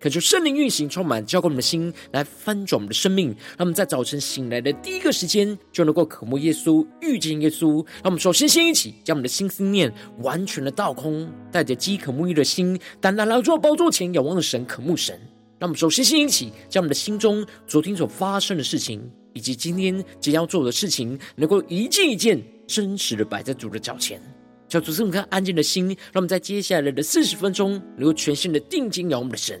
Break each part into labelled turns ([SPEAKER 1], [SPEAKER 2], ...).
[SPEAKER 1] 恳求圣灵运行，充满浇灌我们的心，来翻转我们的生命。让我们在早晨醒来的第一个时间，就能够渴慕耶稣，遇见耶稣。让我们首先先一起将我们的心思念完全的倒空，带着饥渴沐浴的心，单单来到主宝座前，仰望的神，渴慕神。让我们首先先一起将我们的心中昨天所发生的事情，以及今天即将要做的事情，能够一件一件真实的摆在主的脚前。叫主赐我们安静的心，让我们在接下来的四十分钟，能够全心的定睛仰望我们的神。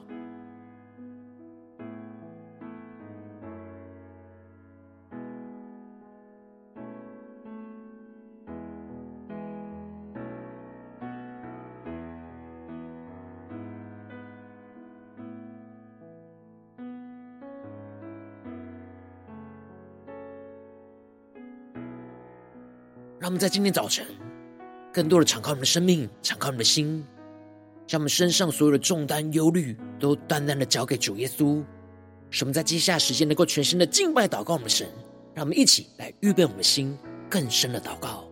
[SPEAKER 1] 让我们在今天早晨，更多的敞开我们的生命，敞开我们的心，将我们身上所有的重担、忧虑，都淡淡的交给主耶稣。使我们在接下来时间能够全心的敬拜、祷告我们的神。让我们一起来预备我们的心，更深的祷告。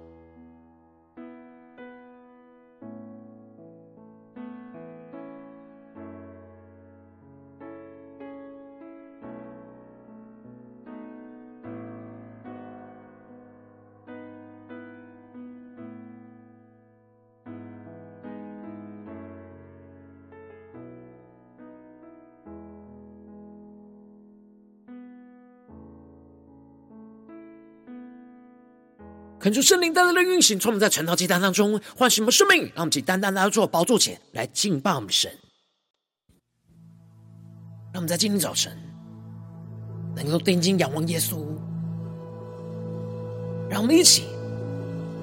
[SPEAKER 1] 恳求圣灵单单的运行，从我们在晨祷祭坛当中唤醒我们生命，让我们以单单来到主宝座前来敬拜我们神。让我们在今天早晨能够定睛仰望耶稣，让我们一起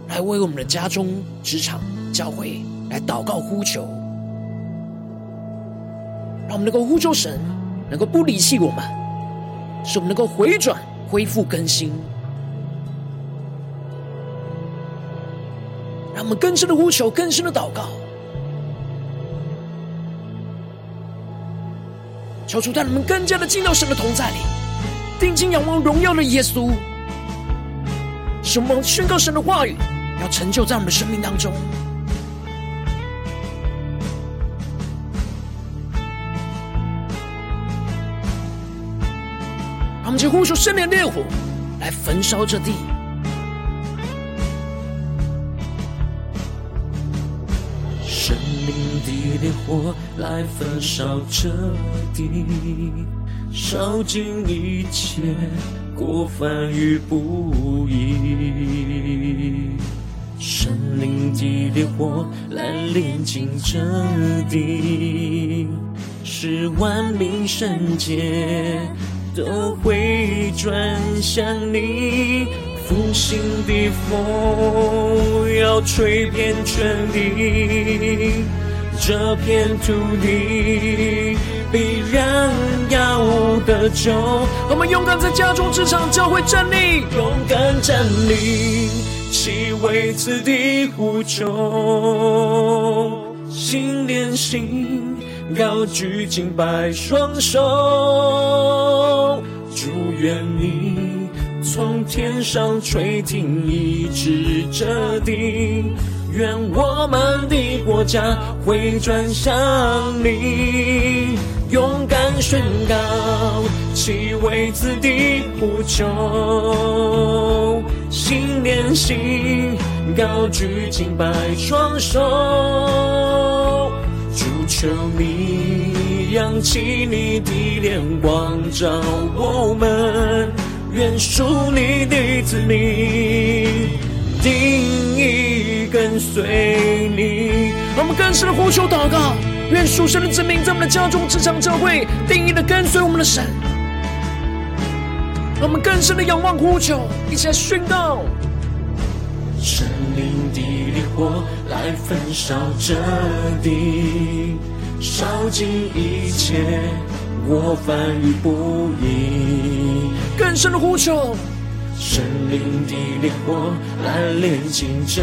[SPEAKER 1] 来为我们的家中、职场、教会来祷告呼求，让我们能够呼求神，能够不离弃我们，使我们能够回转、恢复、更新。我们更深的呼求，更深的祷告，求主带我们更加的进到神的同在里，定睛仰望荣耀的耶稣，使我们宣告神的话语，要成就在我们的生命当中。让我们就呼求圣灵烈火来焚烧这地。火来焚烧彻底，烧尽一切过犯与不义。神灵的烈火来炼净这地，使万民圣洁都会转向你。复兴的风要吹遍全地。这片土地必然要得救。我们勇敢在家中、职场、教会站立，勇敢站立，齐为此地呼求。心连心，高举敬拜双手，祝愿你从天上垂听，一直这地。愿我们的国家会转向你，勇敢宣告，其为此地呼求，心连心，高举敬拜双手，主求你扬起你的脸光照我们，愿属你的子民定义。跟随你，我们更深的呼求祷告，愿属神的子民在我们的家中、职场、教会，定义的跟随我们的神。我们更深的仰望呼求，一起来宣告：神灵的烈火来焚烧这地，烧尽一切过犯与不义。更深的呼求。圣灵的烈火来炼净这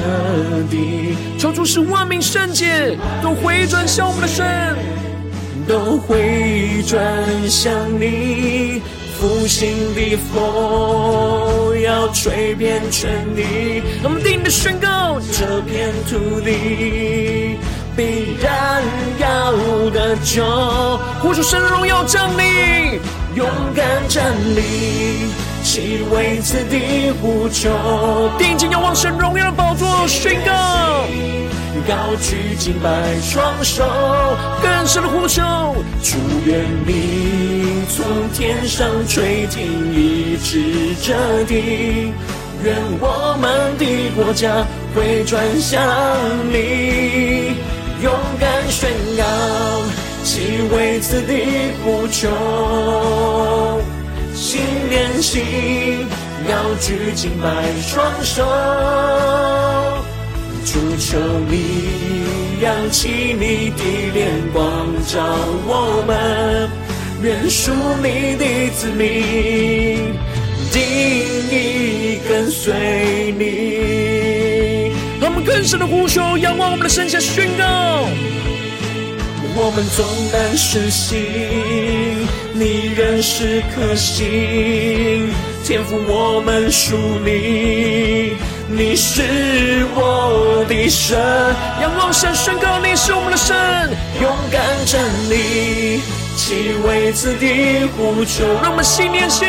[SPEAKER 1] 地，
[SPEAKER 2] 求主使万民圣洁，都回转向我们的神，
[SPEAKER 1] 都回转向你。复兴的风要吹遍全地，
[SPEAKER 2] 我们定的宣告，
[SPEAKER 1] 这片土地必然要得救。
[SPEAKER 2] 呼求神的荣耀降临，
[SPEAKER 1] 勇敢站立，齐为此地呼求。
[SPEAKER 2] 定睛仰望神荣耀的宝座，宣告。
[SPEAKER 1] 高举敬拜双手，
[SPEAKER 2] 更深的呼求，
[SPEAKER 1] 祝愿你从天上垂听，医治这地，愿我们的国家回转向你，勇敢宣告，齐为此地呼求，心连心，要举敬拜双手。主求你扬起你的脸光照我们，愿属你的子民定意跟随你。
[SPEAKER 2] 让我们更深的呼求，仰望我们的圣，下宣告：
[SPEAKER 1] 我们纵然失信，你仍是可信，天赋我们属你。你是我的神，
[SPEAKER 2] 仰望神宣告你是我们的神，
[SPEAKER 1] 勇敢站立，齐为此地呼求。
[SPEAKER 2] 让我们心连心，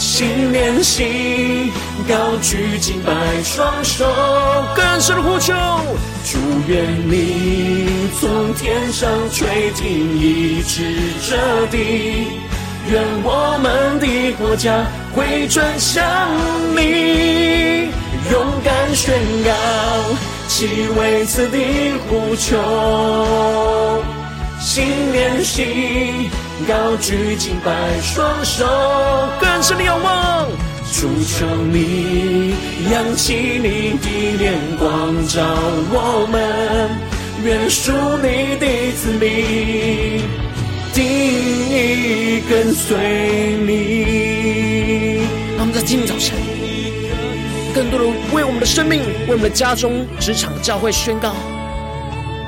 [SPEAKER 1] 心连心，高举敬拜双手，
[SPEAKER 2] 更深的呼求。
[SPEAKER 1] 祝愿你从天上垂听，医治这地，愿我们的国家回转向你。勇敢宣告，其为此地呼求，心连心，高举敬拜双手，
[SPEAKER 2] 更深的仰望。
[SPEAKER 1] 主求你扬起你的脸光照我们，愿属你的子民定意跟随你。
[SPEAKER 2] 让我们在今天早晨。更多的为我们的生命、为我们的家中、职场、教会宣告，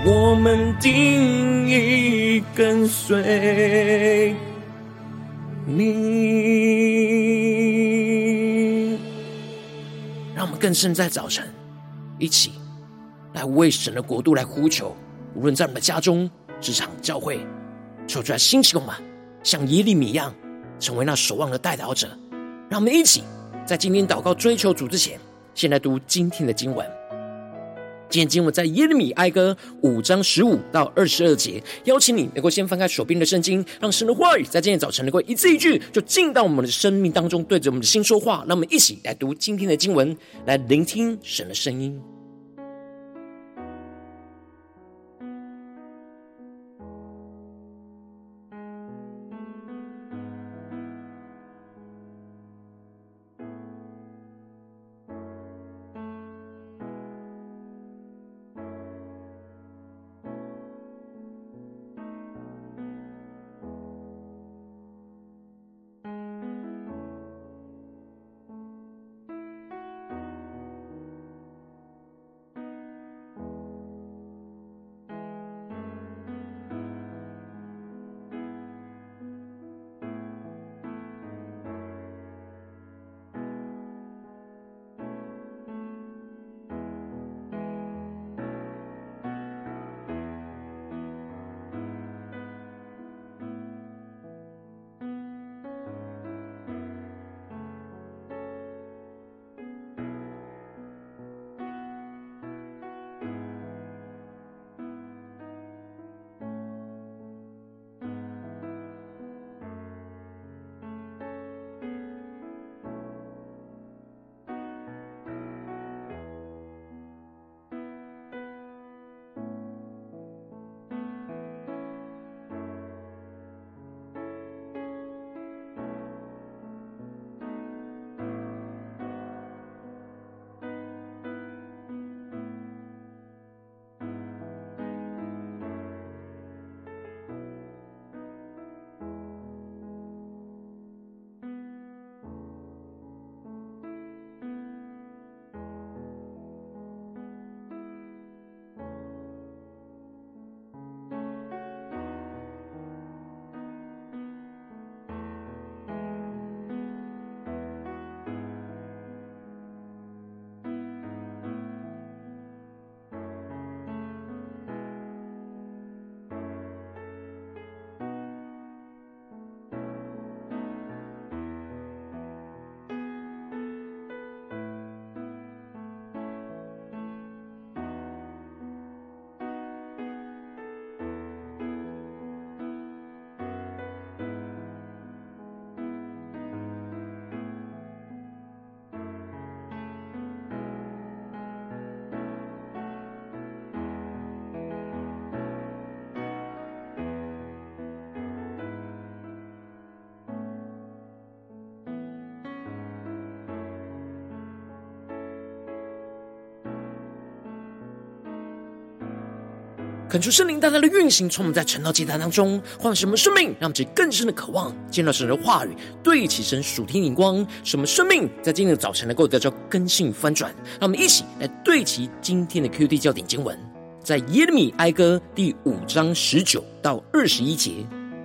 [SPEAKER 1] 我们定意跟随你。
[SPEAKER 2] 让我们更深在早晨一起来为神的国度来呼求，无论在我们家中、职场、教会，求主来兴起我们，像耶利米一样，成为那守望的代祷者。让我们一起。在今天祷告追求主之前，先来读今天的经文。今天经文在耶利米哀歌五章十五到二十二节。邀请你能够先翻开手边的圣经，让神的话语在今天早晨能够一字一句就进到我们的生命当中，对着我们的心说话。让我们一起来读今天的经文，来聆听神的声音。恳求圣灵大大的运行，充满在晨祷祭坛当中，换什么生命，让我们更深的渴望见到神的话语，对齐神属天灵光，什么生命在今天的早晨能够得到更新翻转。让我们一起来对齐今天的 QD 焦点经文，在耶利米哀歌第五章十九到二十一节：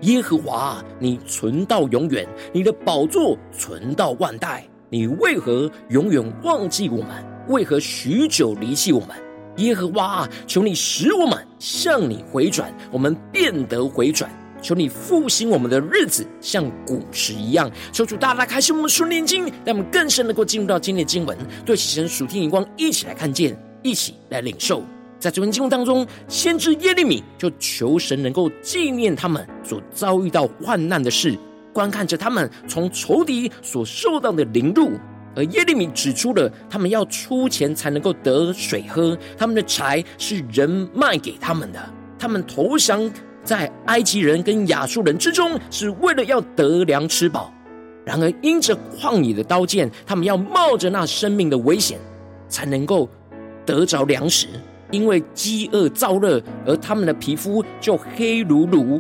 [SPEAKER 2] 耶和华，你存到永远，你的宝座存到万代，你为何永远忘记我们？为何许久离弃我们？耶和华啊，求你使我们向你回转，我们变得回转。求你复兴我们的日子，像古时一样。求主大大开启我们属灵经，让我们更深能够进入到今天的经文，对齐神属天眼光，一起来看见，一起来领受。在这篇经文当中，先知耶利米就求神能够纪念他们所遭遇到患难的事，观看着他们从仇敌所受到的凌辱。而耶利米指出了，他们要出钱才能够得水喝，他们的柴是人卖给他们的，他们投降在埃及人跟亚述人之中，是为了要得粮吃饱。然而因着旷野的刀剑，他们要冒着那生命的危险，才能够得着粮食。因为饥饿燥热，而他们的皮肤就黑如炉。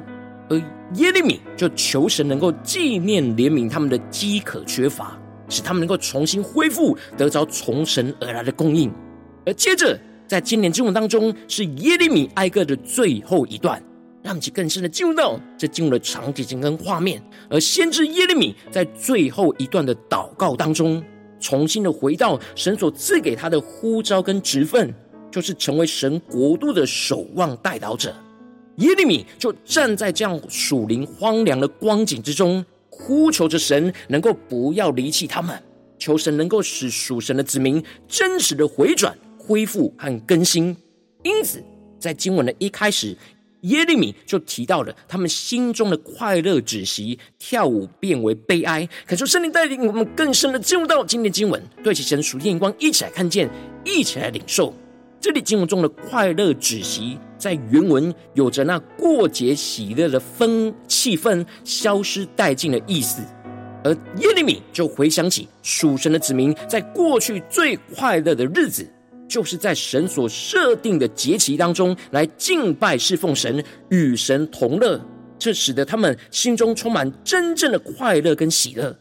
[SPEAKER 2] 而耶利米就求神能够纪念怜悯他们的饥渴缺乏。使他们能够重新恢复，得着从神而来的供应。而接着，在今年经文当中，是耶利米哀歌的最后一段，让我们去更深的进入到这进入了场景跟画面。而先知耶利米在最后一段的祷告当中，重新的回到神所赐给他的呼召跟职分，就是成为神国度的守望代祷者。耶利米就站在这样属灵荒凉的光景之中。呼求着神能够不要离弃他们，求神能够使属神的子民真实的回转、恢复和更新。因此，在经文的一开始，耶利米就提到了他们心中的快乐止息，跳舞变为悲哀。恳求圣灵带领我们更深的进入到今天的经文，对其神属天眼光，一起来看见，一起来领受。这里经文中的快乐止息，在原文有着那过节喜乐的氛气氛消失殆尽的意思，而耶利米就回想起属神的子民在过去最快乐的日子，就是在神所设定的节期当中来敬拜侍奉神，与神同乐，这使得他们心中充满真正的快乐跟喜乐。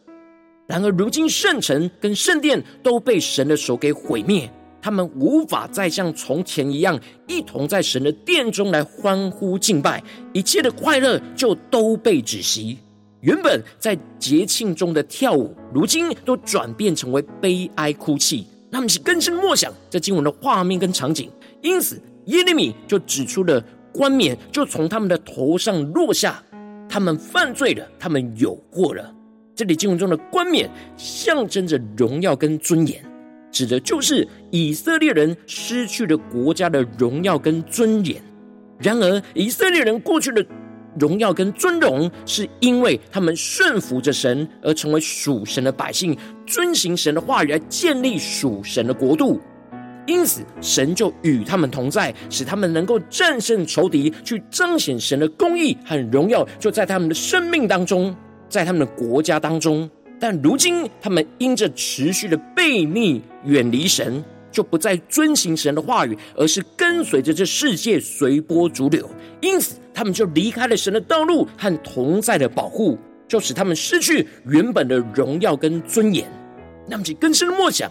[SPEAKER 2] 然而如今圣城跟圣殿都被神的手给毁灭。他们无法再像从前一样，一同在神的殿中来欢呼敬拜，一切的快乐就都被止息。原本在节庆中的跳舞，如今都转变成为悲哀哭泣。他们是更深默想这经文的画面跟场景，因此耶利米就指出了冠冕就从他们的头上落下，他们犯罪了，他们有过了。这里经文中的冠冕象征着荣耀跟尊严。指的就是以色列人失去了国家的荣耀跟尊严。然而，以色列人过去的荣耀跟尊荣，是因为他们顺服着神，而成为属神的百姓，遵行神的话语，来建立属神的国度。因此，神就与他们同在，使他们能够战胜仇敌，去彰显神的公义和荣耀，就在他们的生命当中，在他们的国家当中。但如今，他们因着持续的悖逆、远离神，就不再遵行神的话语，而是跟随着这世界随波逐流。因此，他们就离开了神的道路和同在的保护，就使他们失去原本的荣耀跟尊严。那么，就更深的默想，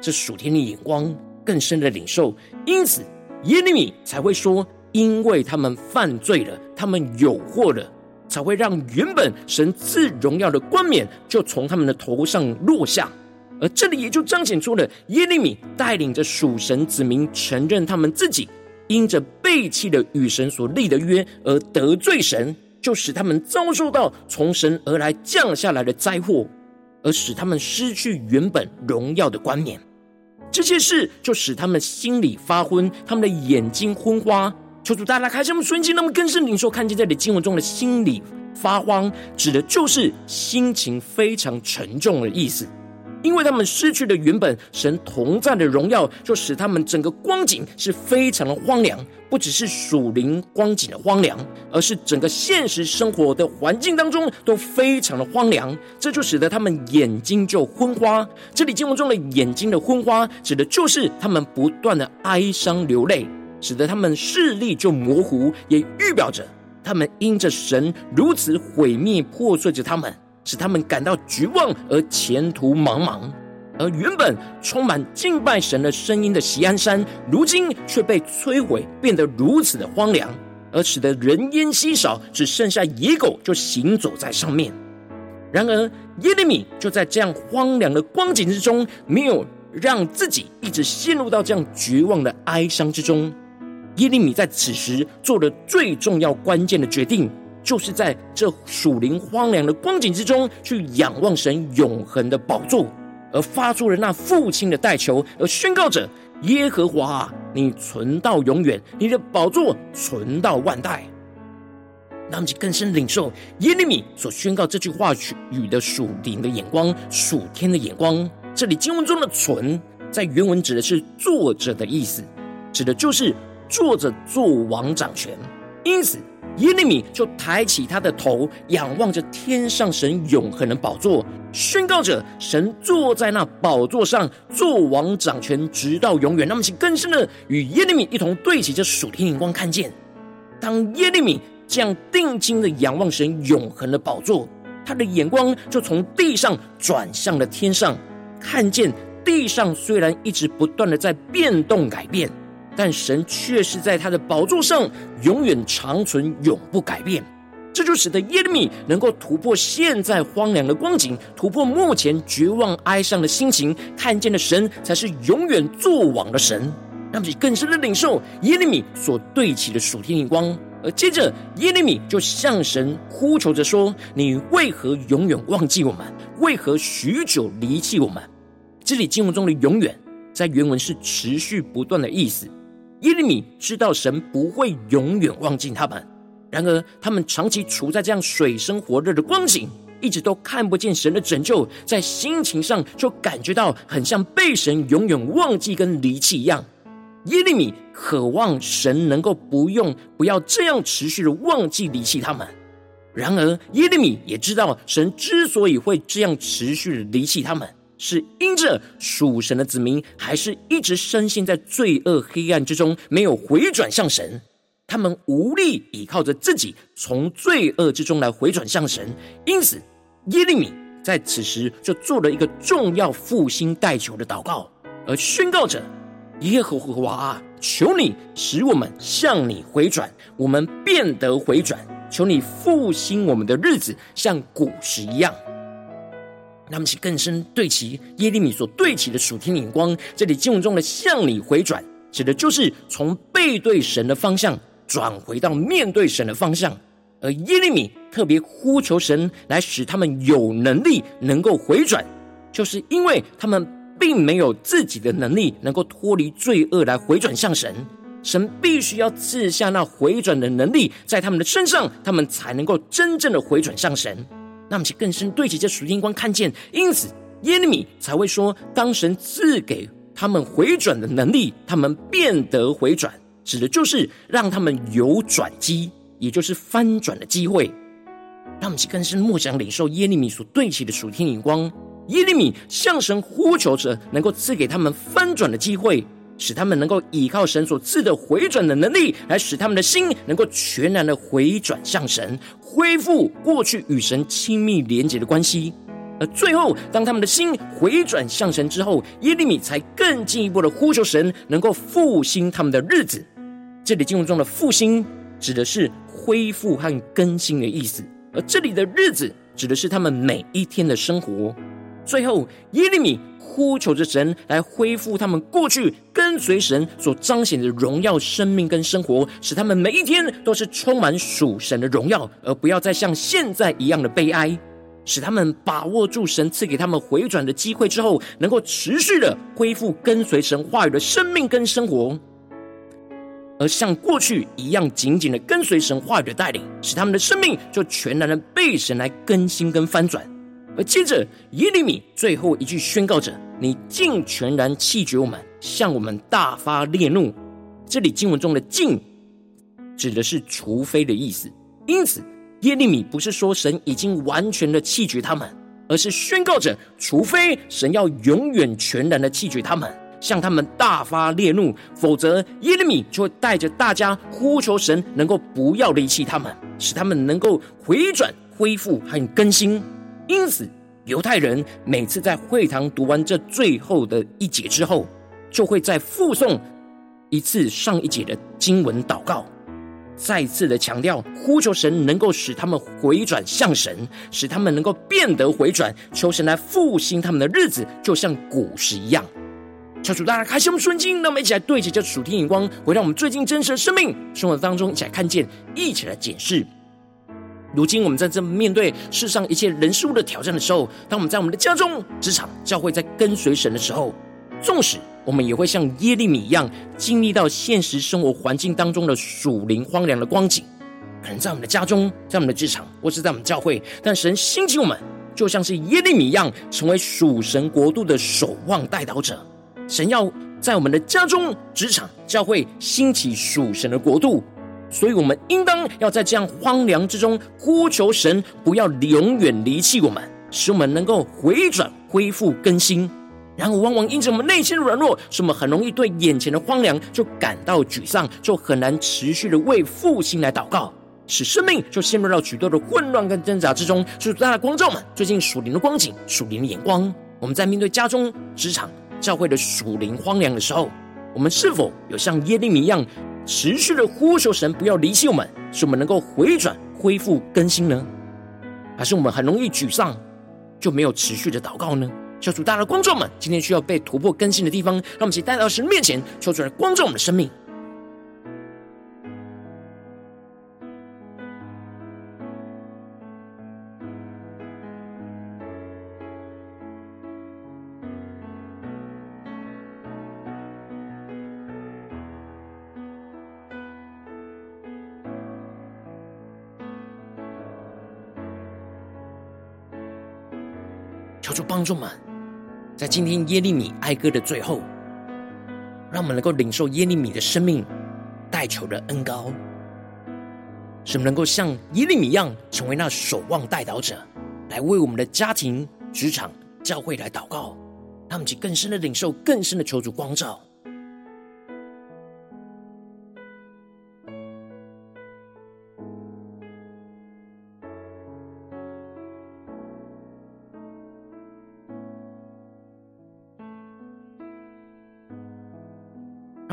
[SPEAKER 2] 这属天的眼光，更深的领受。因此，耶利米才会说：因为他们犯罪了，他们有祸了。才会让原本神赐荣耀的冠冕就从他们的头上落下，而这里也就彰显出了耶利米带领着属神子民承认他们自己因着背弃了与神所立的约而得罪神，就使他们遭受到从神而来降下来的灾祸，而使他们失去原本荣耀的冠冕。这些事就使他们心里发昏，他们的眼睛昏花。求主大大开启我们瞬间，那么更深领受看见这里经文中的心里发慌，指的就是心情非常沉重的意思。因为他们失去了原本神同在的荣耀，就使他们整个光景是非常的荒凉。不只是属灵光景的荒凉，而是整个现实生活的环境当中都非常的荒凉。这就使得他们眼睛就昏花。这里经文中的眼睛的昏花，指的就是他们不断的哀伤流泪。使得他们视力就模糊，也预表着他们因着神如此毁灭破碎着他们，使他们感到绝望而前途茫茫。而原本充满敬拜神的声音的锡安山，如今却被摧毁，变得如此的荒凉，而使得人烟稀少，只剩下野狗就行走在上面。然而耶利米就在这样荒凉的光景之中，没有让自己一直陷入到这样绝望的哀伤之中。耶利米在此时做的最重要关键的决定，就是在这属灵荒凉的光景之中，去仰望神永恒的宝座。而发出了那父亲的代求，而宣告着：“耶和华，你存到永远，你的宝座存到万代。”让我们更深领受耶利米所宣告这句话语的属灵的眼光、属天的眼光。这里经文中的“存”在原文指的是坐着的意思，指的就是坐着做王掌权。因此，耶利米就抬起他的头，仰望着天上神永恒的宝座，宣告着神坐在那宝座上，做王掌权，直到永远。那么，请更深的与耶利米一同对齐这属天眼光，看见当耶利米这样定睛的仰望神永恒的宝座，他的眼光就从地上转向了天上，看见地上虽然一直不断的在变动改变。但神却是在他的宝座上永远长存，永不改变。这就使得耶利米能够突破现在荒凉的光景，突破目前绝望哀伤的心情，看见的神才是永远作王的神。让其更深的领受耶利米所对齐的属天眼光。而接着耶利米就向神呼求着说：“你为何永远忘记我们？为何许久离弃我们？”这里经文中的“永远”在原文是持续不断的意思。耶利米知道神不会永远忘记他们，然而他们长期处在这样水深火热的光景，一直都看不见神的拯救，在心情上就感觉到很像被神永远忘记跟离弃一样。耶利米渴望神能够不用不要这样持续的忘记离弃他们，然而耶利米也知道神之所以会这样持续的离弃他们。是因着属神的子民还是一直深陷在罪恶黑暗之中，没有回转向神，他们无力依靠着自己从罪恶之中来回转向神。因此，耶利米在此时就做了一个重要复兴代求的祷告，而宣告着：“耶和华啊，求你使我们向你回转，我们变得回转。求你复兴我们的日子，像古时一样。”那么，请更深对齐耶利米所对齐的属天眼光。这里经文中的“向你回转”，指的就是从背对神的方向转回到面对神的方向。而耶利米特别呼求神来使他们有能力能够回转，就是因为他们并没有自己的能力能够脱离罪恶来回转向神，神必须要赐下那回转的能力在他们的身上，他们才能够真正的回转向神。那么，其更深对齐这属天光看见，因此耶利米才会说：当神赐给他们回转的能力，他们变得回转，指的就是让他们有转机，也就是翻转的机会。让我们去更深默想领受耶利米所对齐的属天眼光。耶利米向神呼求着，能够赐给他们翻转的机会。使他们能够依靠神所赐的回转的能力，来使他们的心能够全然的回转向神，恢复过去与神亲密连结的关系。而最后，当他们的心回转向神之后，耶利米才更进一步的呼求神，能够复兴他们的日子。这里经文中的复兴，指的是恢复和更新的意思；而这里的日子，指的是他们每一天的生活。最后，耶利米。呼求着神来恢复他们过去跟随神所彰显的荣耀生命跟生活，使他们每一天都是充满属神的荣耀，而不要再像现在一样的悲哀。使他们把握住神赐给他们回转的机会之后，能够持续的恢复跟随神话语的生命跟生活，而像过去一样紧紧的跟随神话语的带领，使他们的生命就全然的被神来更新跟翻转。而接着，耶利米最后一句宣告着：“你竟全然弃绝我们，向我们大发烈怒。”这里经文中的“竟”指的是“除非”的意思。因此，耶利米不是说神已经完全的弃绝他们，而是宣告着：除非神要永远全然的弃绝他们，向他们大发烈怒，否则耶利米就会带着大家呼求神，能够不要离弃他们，使他们能够回转、恢复和更新。因此，犹太人每次在会堂读完这最后的一节之后，就会再附送一次上一节的经文祷告。再次的强调，呼求神能够使他们回转向神，使他们能够变得回转，求神来复兴他们的日子，就像古时一样。求主大家开心我们顺境，让我们一起来对齐这属天眼光，回到我们最近真实的生命生活当中，一起来看见，一起来检视。如今我们在这面对世上一切人事物的挑战的时候，当我们在我们的家中、职场、教会，在跟随神的时候，纵使我们也会像耶利米一样，经历到现实生活环境当中的属灵荒凉的光景，可能在我们的家中，在我们的职场，或是在我们教会，但神兴起我们，就像是耶利米一样，成为属神国度的守望代祷者。神要在我们的家中、职场、教会兴起属神的国度，所以我们应当要在这样荒凉之中呼求神，不要永远离弃我们，使我们能够回转、恢复、更新。然而，往往因着我们内心的软弱，使我们很容易对眼前的荒凉就感到沮丧，就很难持续的为复兴来祷告，使生命就陷入到许多的混乱跟挣扎之中。所以，大家光照们最近属灵的光景、属灵的眼光，我们在面对家中、职场、教会的属灵荒凉的时候，我们是否有像耶利米一样，持续的呼求神不要离弃我们，使我们能够回转、恢复、更新呢？还是我们很容易沮丧，就没有持续的祷告呢？求主，大家的观众们，今天需要被突破更新的地方，让我们一起带到神面前，求主来光照我们的生命。帮助们。在今天耶利米哀歌的最后，让我们能够领受耶利米的生命代求的恩高，使我们能够像耶利米一样，成为那守望代祷者，来为我们的家庭、职场、教会来祷告，让我们去更深的领受、更深的求主光照。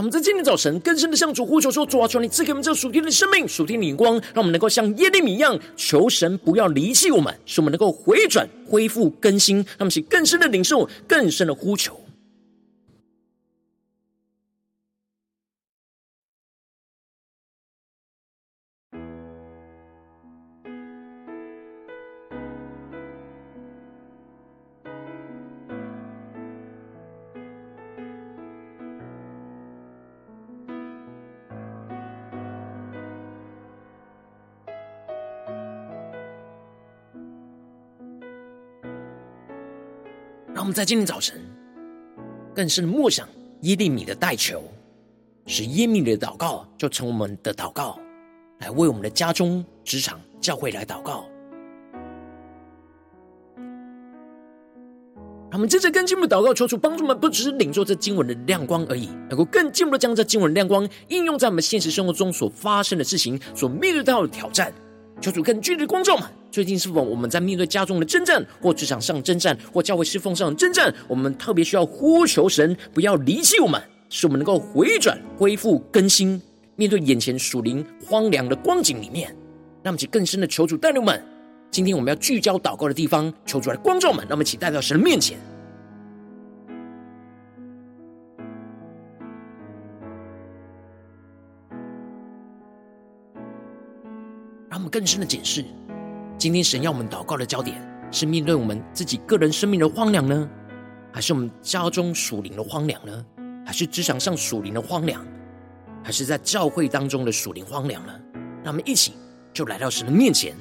[SPEAKER 2] 在今天早晨更深的向主呼求说：“主啊，求你赐给我们这属天的生命、属天的眼光，让我们能够像耶利米一样，求神不要离弃我们，使我们能够回转、恢复、更新，让我们更深的领受、更深的呼求。”们在今天早晨更深的默想耶利米的代求，使耶利米的祷告就成我们的祷告，来为我们的家中、职场、教会来祷告。让我们接着更进一步祷告，求主帮助我们，不只是领受这经文的亮光而已，能够更进一步的将这经文的亮光应用在我们现实生活中所发生的事情、所面对到的挑战。求主更具体的光照们，最近是否我们在面对家中的征战，或职场上征战，或教会侍奉上的征战？我们特别需要呼求神，不要离弃我们，使我们能够回转、恢复、更新。面对眼前属灵荒凉的光景里面，那么，请更深的求主带领我们。今天我们要聚焦祷告的地方，求主来光照们，那么，请带到神的面前。们更深的解释，今天神要我们祷告的焦点，是面对我们自己个人生命的荒凉呢，还是我们家中属灵的荒凉呢？还是职场上属灵的荒凉？还是在教会当中的属灵荒凉呢？让我们一起就来到神的面前。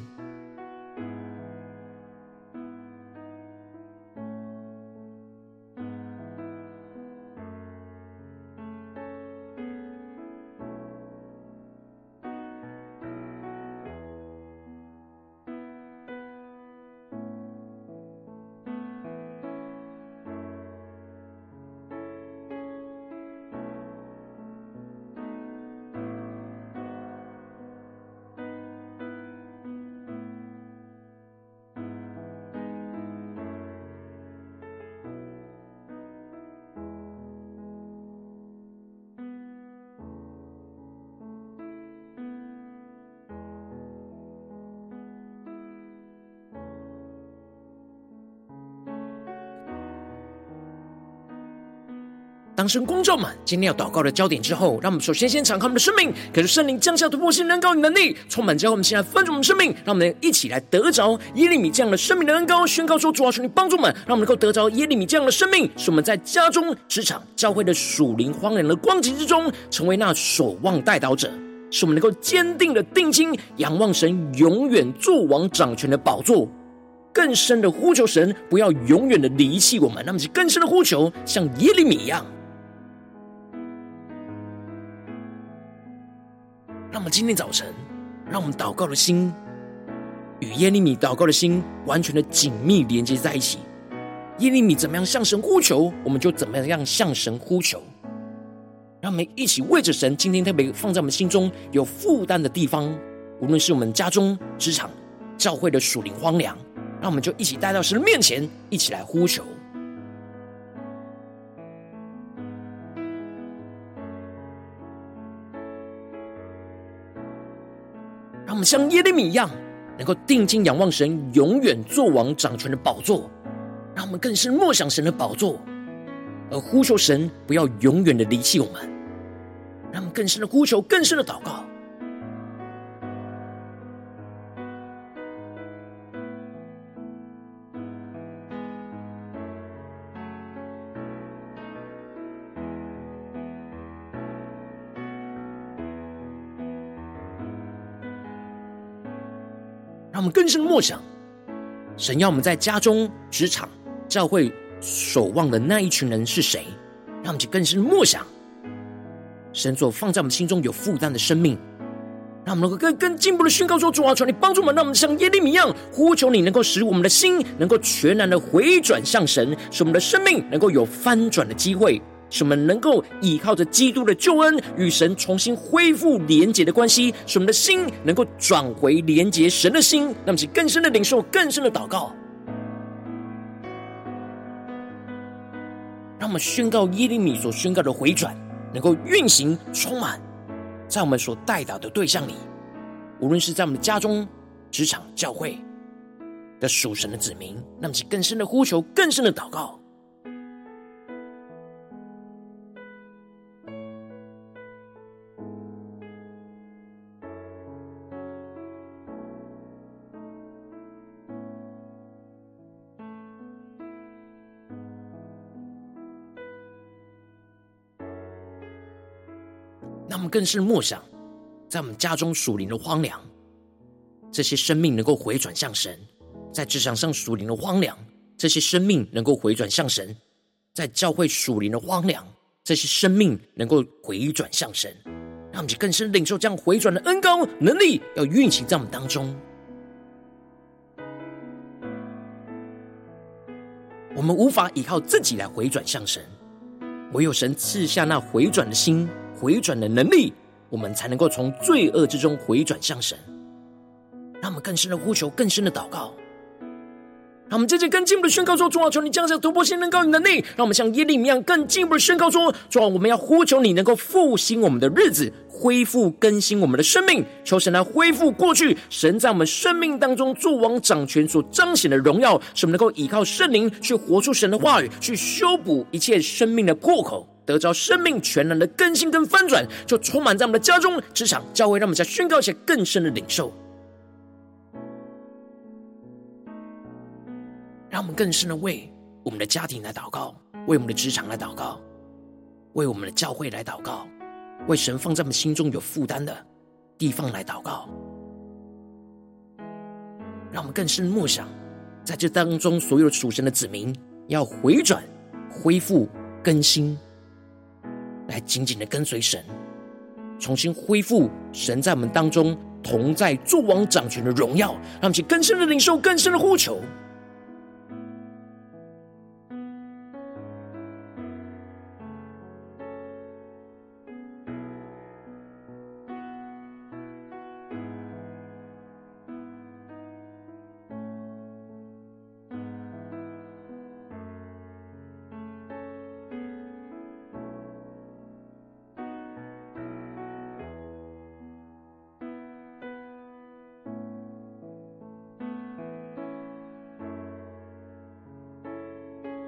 [SPEAKER 2] 当神光照满今天要祷告的焦点之后，让我们首先先敞开我们的生命，可是圣灵降下突破性恩膏与能力，充满之后，我们先来翻转我们生命，让我们一起来得着耶利米这样的生命的恩膏，宣告说：主啊，求你帮助我们，让我们能够得着耶利米这样的生命，使我们在家中、职场、教会的属灵荒凉的光景之中，成为那守望代祷者，使我们能够坚定的定睛仰望神永远作王掌权的宝座。更深的呼求神，不要永远的离弃我们。那么，是更深的呼求，像耶利米一样。让我们今天早晨，让我们祷告的心与耶利米祷告的心完全的紧密连接在一起。耶利米怎么样向神呼求，我们就怎么样向神呼求。让我们一起为着神今天特别放在我们心中有负担的地方，无论是我们家中、职场、教会的属灵荒凉。让我们就一起带到神的面前，一起来呼求。像耶利米一样，能够定睛仰望神永远做王掌权的宝座。让我们更是默想神的宝座，而呼求神不要永远的离弃我们。让我们更深的呼求，更深的祷告。们更深的默想，神要我们在家中、职场、教会守望的那一群人是谁？让我们去更深的默想，神所放在我们心中有负担的生命，让我们能够更更进一步的宣告说：主啊，求你帮助我们，让我们像耶利米一样呼求你，能够使我们的心能够全然的回转向神，使我们的生命能够有翻转的机会。使我们能够依靠着基督的救恩，与神重新恢复连结的关系，使我们的心能够转回连结神的心，让我们更深的领受，更深的祷告。让我们宣告耶利米所宣告的回转，能够运行充满在我们所代祷的对象里，无论是在我们的家中、职场、教会的属神的子民，让我们更深的呼求，更深的祷告。更是默想，在我们家中属灵的荒凉，这些生命能够回转向神；在职场上属灵的荒凉，这些生命能够回转向神；在教会属灵的荒凉，这些生命能够回转向神。让我们更深领受这样回转的恩膏能力，要运行在我们当中。我们无法依靠自己来回转向神，唯有神赐下那回转的心。回转的能力，我们才能够从罪恶之中回转向神。让我们更深的呼求，更深的祷告。让我们接着更进一步的宣告说：主啊，求你降下突破性能高与能力，让我们像耶利米一样更进一步的宣告说：主啊，我们要呼求你能够复兴我们的日子，恢复更新我们的生命。求神来恢复过去神在我们生命当中作王掌权所彰显的荣耀，使我们能够依靠圣灵去活出神的话语，去修补一切生命的破口。得着生命全然的更新跟翻转，就充满在我们的家中、职场、教会，让我们再宣告一些更深的领受，让我们更深的为我们的家庭来祷告，为我们的职场来祷告，为我们的教会来祷告，为神放在我们心中有负担的地方来祷告，让我们更深的默想，在这当中所有属神的子民要回转、恢复、更新。来紧紧的跟随神，重新恢复神在我们当中同在、作王掌权的荣耀，让其更深的领受、更深的呼求。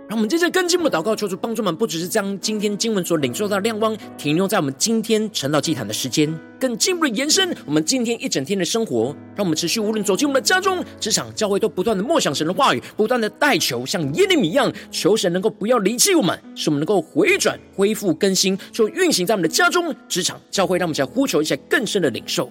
[SPEAKER 2] 让我们接着跟进我们祷告，求主帮助我们，不只是将今天经文所领受到的亮光停留在我们今天晨祷祭坛的时间，更进一步的延伸我们今天一整天的生活。让我们持续无论走进我们的家中、职场、教会，都不断的默想神的话语，不断的代求，像耶利米一样，求神能够不要离弃我们，使我们能够回转、恢复、更新，就运行在我们的家中、职场、教会。让我们来呼求一下更深的领受。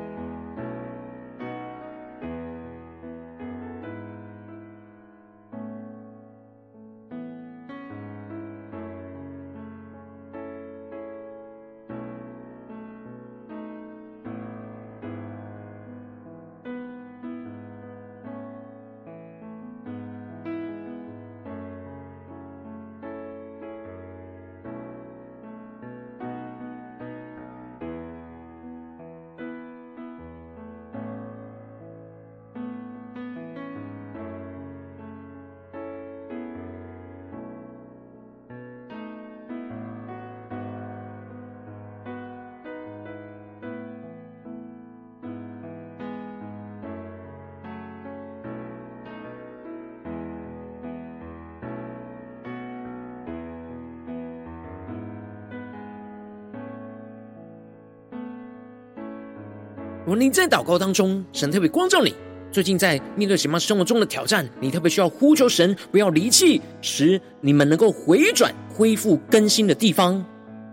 [SPEAKER 2] 果你在祷告当中，神特别光照你，最近在面对什么生活中的挑战，你特别需要呼求神，不要离弃，使你们能够回转、恢复、更新的地方。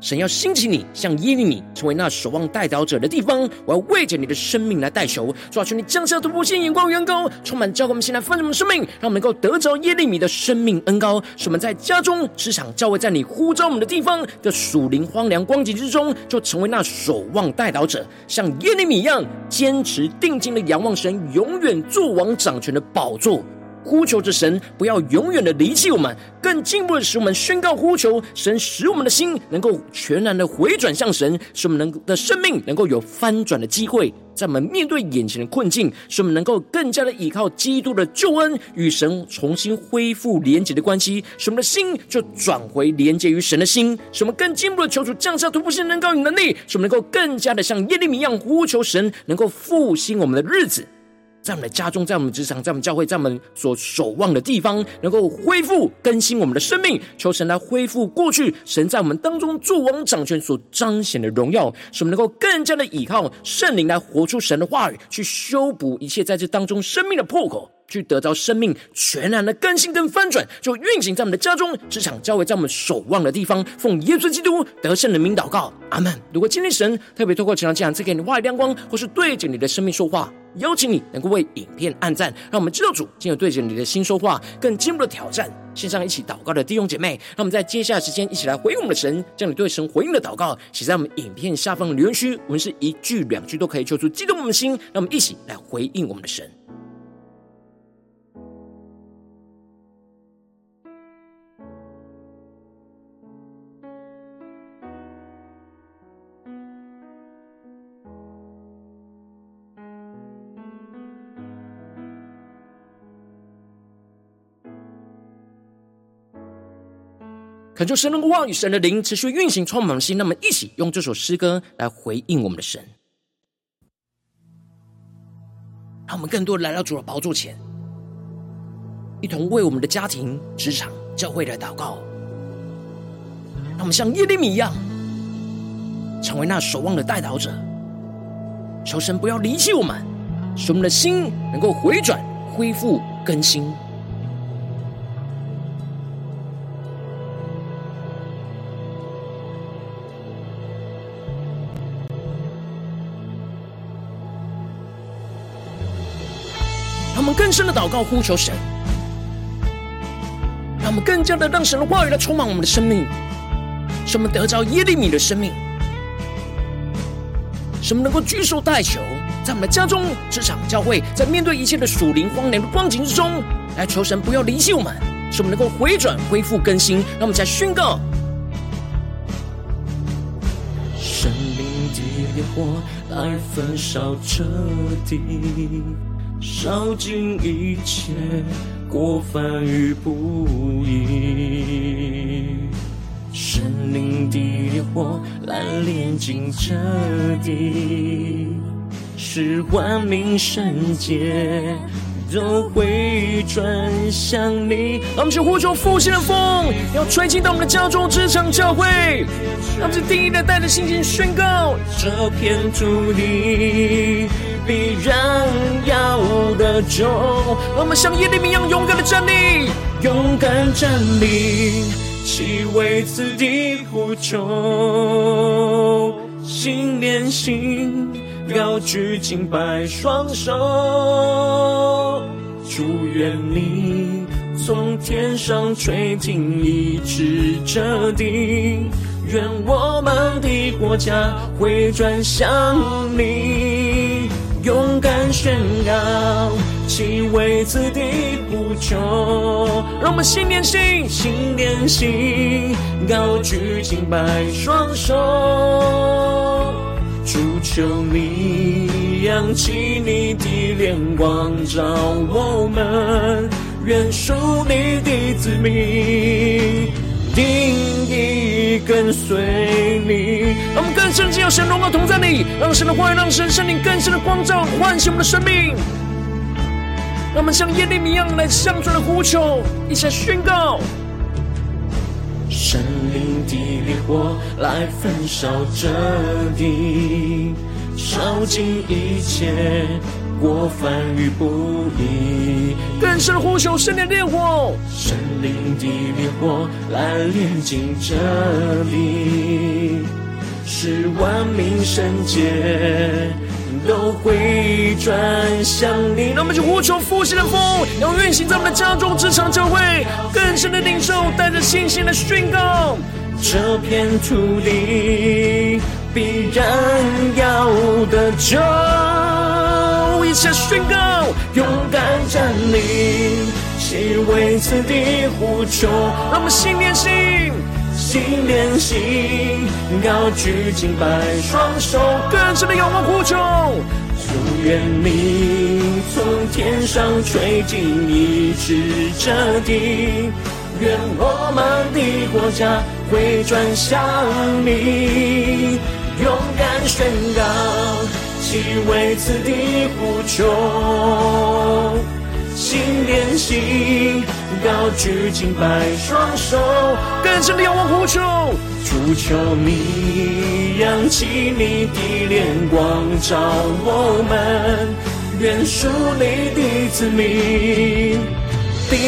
[SPEAKER 2] 神要兴起你，像耶利米成为那守望代祷者的地方。我要为着你的生命来代求，主啊，求你降下突破性眼光，远高，充满教灌我们现在丰盛的生命，让我们能够得着耶利米的生命恩膏，使我们在家中、职场、教会，在你呼召我们的地方的属灵荒凉光景之中，就成为那守望代祷者，像耶利米一样，坚持定睛的仰望神，永远做王掌权的宝座。呼求着神，不要永远的离弃我们，更进一步的使我们宣告呼求神，使我们的心能够全然的回转向神，使我们能的生命能够有翻转的机会，在我们面对眼前的困境，使我们能够更加的依靠基督的救恩，与神重新恢复连结的关系，使我们的心就转回连结于神的心，使我们更进一步的求主降下突破性能高与能力，使我们能够更加的像耶利米一样呼求神，能够复兴我们的日子。在我们的家中，在我们职场，在我们教会，在我们所守望的地方，能够恢复更新我们的生命，求神来恢复过去神在我们当中作王掌权所彰显的荣耀，使我们能够更加的倚靠圣灵来活出神的话语，去修补一切在这当中生命的破口。去得到生命全然的更新跟翻转，就运行在我们的家中、职场、教会，在我们守望的地方，奉耶稣基督得胜的名祷告，阿门。如果今天神特别透过这样这样赐给你话语亮光，或是对着你的生命说话，邀请你能够为影片按赞，让我们知道主今日对着你的心说话，更进一步的挑战。线上一起祷告的弟兄姐妹，让我们在接下来时间一起来回应我们的神，将你对神回应的祷告写在我们影片下方的留言区，我们是一句两句都可以求出激动我们的心，让我们一起来回应我们的神。恳求神能够话与神的灵持续运行充满心，那么一起用这首诗歌来回应我们的神，让我们更多来到主的宝座前，一同为我们的家庭、职场、教会来祷告。让我们像耶利米一样，成为那守望的代祷者，求神不要离弃我们，使我们的心能够回转、恢复、更新。更深的祷告，呼求神，让我们更加的让神的话语来充满我们的生命，使我们得着耶利米的生命，使我们能够举手代求，在我们的家中、职场、教会，在面对一切的属灵荒凉的光景之中，来求神不要离弃我们，使我们能够回转、恢复、更新。让我们再宣告。
[SPEAKER 1] 生命的烈火来焚烧彻底，烧尽一切过犯与不义。神灵的烈火来炼净这地，使万民圣洁。都会转向你。
[SPEAKER 2] 让我们去呼求复兴的风，要吹进到我们的家中、职场、教会。让我们去定义的带着信心宣告：
[SPEAKER 1] 这片土地必然要得救。
[SPEAKER 2] 我们像耶利米一样勇敢的站立，
[SPEAKER 1] 勇敢站立，去为此地呼求，心连心，高举敬拜双手。祝愿你从天上垂听，一直这地。愿我们的国家回转向你，勇敢宣告，其为此地不求。
[SPEAKER 2] 让我们心连心，
[SPEAKER 1] 心连心，高举敬拜双手，主求你。扬起你的脸光照我们，愿属你的子民定义跟随你。
[SPEAKER 2] 让我们更深的有神荣耀同在你，让神的话语，让神圣灵更深的光照，唤醒我们的生命。让我们像耶利米一样来向主的呼求，一起宣告：
[SPEAKER 1] 圣灵的烈火来焚烧这地。烧尽一切过犯与不义，
[SPEAKER 2] 更深呼求圣灵烈火，
[SPEAKER 1] 圣灵的烈火来炼净这里，使万民圣洁都回转向你。
[SPEAKER 2] 那么就呼求复兴的风，要运行在我们的家中、职场、教会，更深的领受，带着信心的宣告，
[SPEAKER 1] 这片土地。必然要得救，
[SPEAKER 2] 一起宣告，
[SPEAKER 1] 勇敢站立，齐为此地呼求。
[SPEAKER 2] 让我们心连心，
[SPEAKER 1] 心连心，高举敬拜双手，
[SPEAKER 2] 更深的仰望呼求。
[SPEAKER 1] 祝愿你从天上垂听，一直这地，愿我们的国家回转向你。勇敢宣告，齐为此地求，心连心，高举敬拜双手，
[SPEAKER 2] 更深的仰望呼求，
[SPEAKER 1] 主求你扬起你的脸光照我们，愿属你的子民。定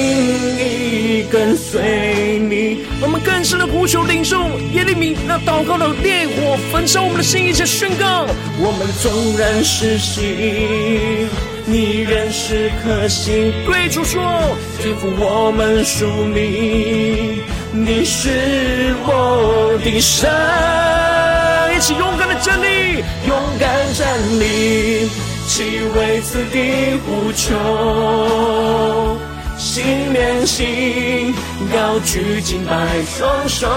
[SPEAKER 1] 意跟随你，
[SPEAKER 2] 我们更深的呼求领受耶利米那祷告的烈火焚烧我们的心，一起宣告：
[SPEAKER 1] 我们纵然失信，你仍是可信。
[SPEAKER 2] 对主说，
[SPEAKER 1] 天父我们属你，你是我的神。
[SPEAKER 2] 一起勇敢的站立，
[SPEAKER 1] 勇敢站立，齐为此地呼求。心连心，高举敬拜双手，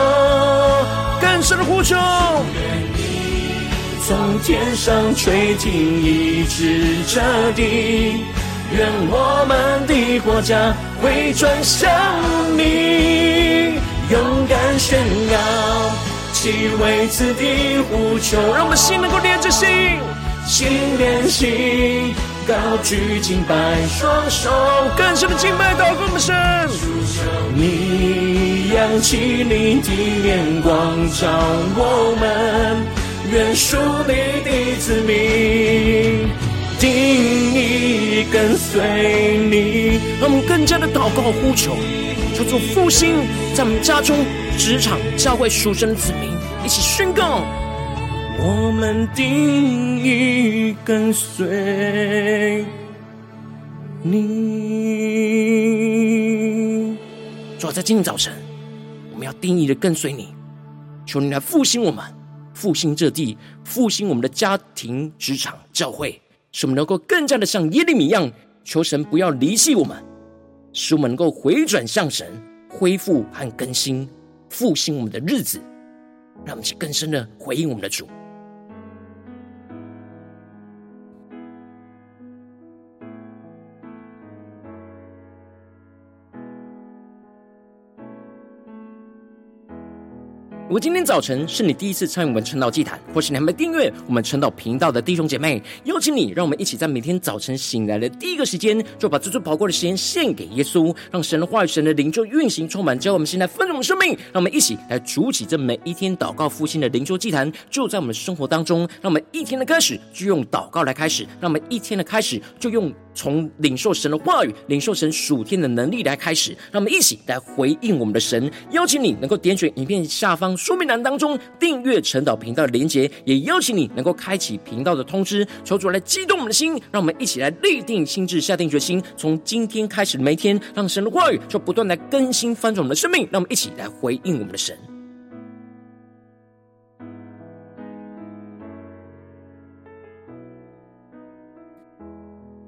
[SPEAKER 2] 更深的呼求。
[SPEAKER 1] 愿你从天上垂听，医治这地，愿我们的国家回转向你，勇敢宣告，齐为此地呼求。
[SPEAKER 2] 让我们心能够连着心，
[SPEAKER 1] 心连心。高举敬拜双手，
[SPEAKER 2] 更深的敬拜祷告的神。
[SPEAKER 1] 你扬起你的脸光照我们，愿属你的子民定意跟随你。
[SPEAKER 2] 让我们更加的祷告呼求，求主复兴在我们家中、职场、教会属神的子民，一起宣告。
[SPEAKER 1] 我们定义跟随你。
[SPEAKER 2] 主啊，在今天早晨，我们要定义的跟随你，求你来复兴我们，复兴这地，复兴我们的家庭、职场、教会，使我们能够更加的像耶利米一样，求神不要离弃我们，使我们能够回转向神，恢复和更新，复兴我们的日子，让我们去更深的回应我们的主。如果今天早晨是你第一次参与我们晨祷祭坛，或是你还没订阅我们晨祷频道的弟兄姐妹，邀请你，让我们一起在每天早晨醒来的第一个时间，就把这最宝贵的时间献给耶稣，让神的话语、神的灵就运行充满，教我们现在丰盛的生命。让我们一起来筑起这每一天祷告复兴的灵修祭坛，就在我们生活当中。让我们一天的开始就用祷告来开始，让我们一天的开始就用从领受神的话语、领受神属天的能力来开始。让我们一起来回应我们的神。邀请你能够点选影片下方。说明栏当中订阅晨祷频道的连结，也邀请你能够开启频道的通知，求主来激动我们的心，让我们一起来立定心志，下定决心，从今天开始的每一天，让神的话语就不断来更新翻转我们的生命，让我们一起来回应我们的神。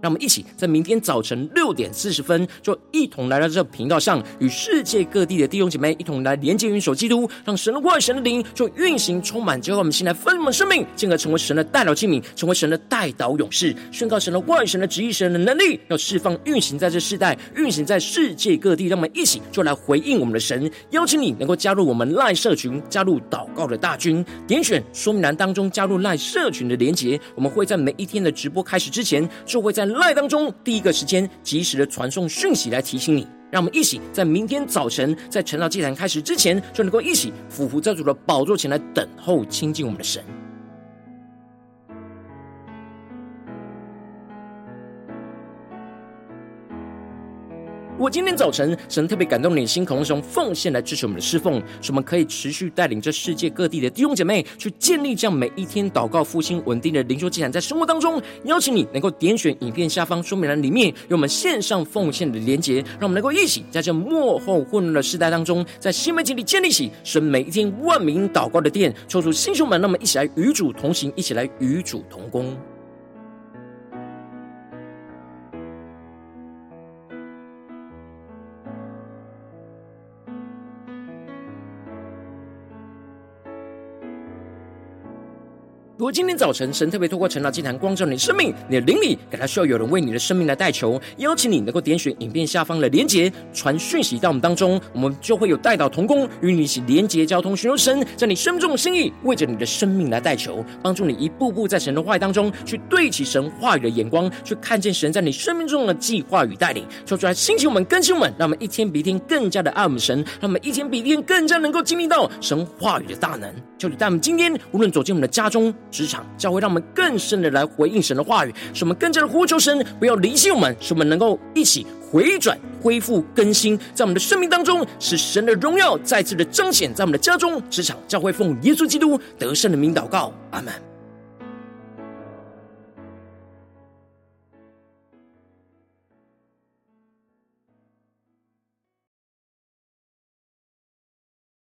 [SPEAKER 2] 让我们一起在明天早晨六点四十分，就一同来到这个频道上，与世界各地的弟兄姐妹一同来连接、云手基督，让神的话语、神的灵就运行、充满，结合我们现在丰盛的生命，进而成为神的代祷器皿，成为神的代祷勇士，宣告神的话语、神的旨意、神的能力，要释放、运行在这世代，运行在世界各地。让我们一起就来回应我们的神，邀请你能够加入我们赖社群，加入祷告的大军，点选说明栏当中加入赖社群的连结，我们会在每一天的直播开始之前，就会在。赖当中第一个时间，及时的传送讯息来提醒你，让我们一起在明天早晨，在晨祷祭坛开始之前，就能够一起俯伏在主的宝座前来等候亲近我们的神。如果今天早晨神特别感动你的心，可能是用奉献来支持我们的侍奉，使我们可以持续带领这世界各地的弟兄姐妹去建立这样每一天祷告复兴稳定的灵修祭坛，在生活当中，邀请你能够点选影片下方说明栏里面有我们线上奉献的连结，让我们能够一起在这幕后混乱的时代当中，在新媒体里建立起神每一天万名祷告的殿，抽出弟兄们，那么一起来与主同行，一起来与主同工。如果今天早晨神特别透过晨祷祭坛光照你的生命，你的灵里感到需要有人为你的生命来代求，邀请你能够点选影片下方的连结，传讯息到我们当中，我们就会有代祷同工与你一起连结交通，寻求神在你生命中的心意，为着你的生命来代求，帮助你一步步在神的话语当中去对齐神话语的眼光，去看见神在你生命中的计划与带领，说出来兴起我们更新我们，让我们一天比一天更加的爱我们神，让我们一天比一天更加能够经历到神话语的大能。求主带我们今天无论走进我们的家中。职场教会，让我们更深的来回应神的话语，使我们更加的呼求神，不要离弃我们，使我们能够一起回转、恢复、更新，在我们的生命当中，使神的荣耀再次的彰显在我们的家中、职场教会，奉耶稣基督得胜的名祷告，阿门。